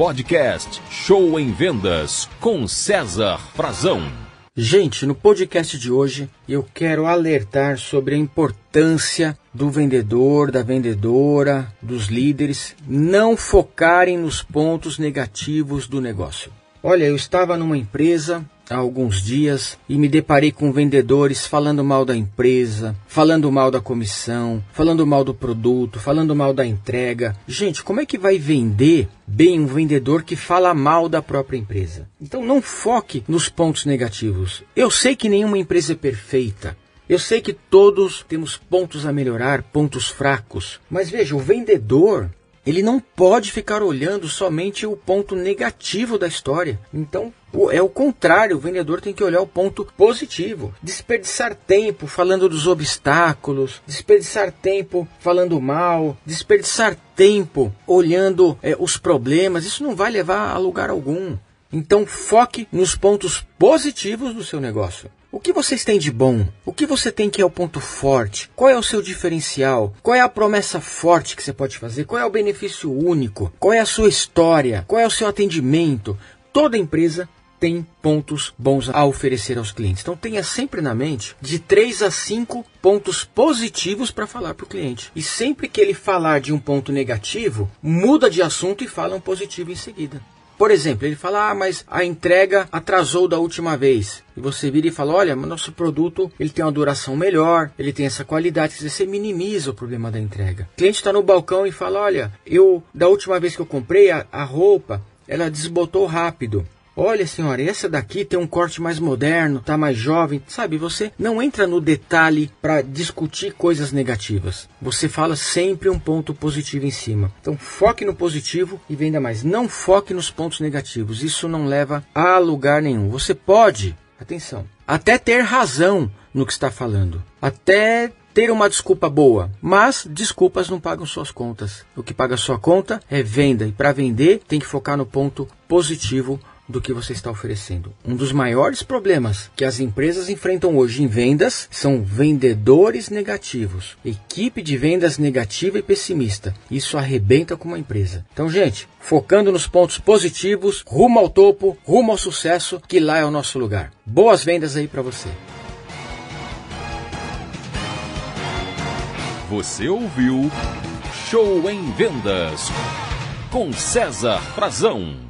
podcast Show em Vendas com César Frazão. Gente, no podcast de hoje eu quero alertar sobre a importância do vendedor, da vendedora, dos líderes não focarem nos pontos negativos do negócio. Olha, eu estava numa empresa há alguns dias e me deparei com vendedores falando mal da empresa, falando mal da comissão, falando mal do produto, falando mal da entrega. Gente, como é que vai vender bem um vendedor que fala mal da própria empresa? Então não foque nos pontos negativos. Eu sei que nenhuma empresa é perfeita. Eu sei que todos temos pontos a melhorar, pontos fracos, mas veja, o vendedor ele não pode ficar olhando somente o ponto negativo da história. Então, é o contrário, o vendedor tem que olhar o ponto positivo. Desperdiçar tempo falando dos obstáculos, desperdiçar tempo falando mal, desperdiçar tempo olhando é, os problemas, isso não vai levar a lugar algum. Então foque nos pontos positivos do seu negócio. O que vocês têm de bom? O que você tem que é o ponto forte? Qual é o seu diferencial? Qual é a promessa forte que você pode fazer? Qual é o benefício único? Qual é a sua história? Qual é o seu atendimento? Toda empresa tem pontos bons a oferecer aos clientes. Então tenha sempre na mente de 3 a 5 pontos positivos para falar para o cliente. E sempre que ele falar de um ponto negativo, muda de assunto e fala um positivo em seguida. Por exemplo, ele fala: "Ah, mas a entrega atrasou da última vez". E você vira e fala: "Olha, nosso produto, ele tem uma duração melhor, ele tem essa qualidade". Quer dizer, você minimiza o problema da entrega. O cliente está no balcão e fala: "Olha, eu da última vez que eu comprei a, a roupa, ela desbotou rápido". Olha, senhora, essa daqui tem um corte mais moderno, tá mais jovem. Sabe, você não entra no detalhe para discutir coisas negativas. Você fala sempre um ponto positivo em cima. Então, foque no positivo e venda mais. Não foque nos pontos negativos. Isso não leva a lugar nenhum. Você pode, atenção, até ter razão no que está falando. Até ter uma desculpa boa, mas desculpas não pagam suas contas. O que paga sua conta é venda e para vender tem que focar no ponto positivo do que você está oferecendo. Um dos maiores problemas que as empresas enfrentam hoje em vendas são vendedores negativos, equipe de vendas negativa e pessimista. Isso arrebenta com uma empresa. Então, gente, focando nos pontos positivos, rumo ao topo, rumo ao sucesso, que lá é o nosso lugar. Boas vendas aí para você. Você ouviu Show em Vendas com César Frazão.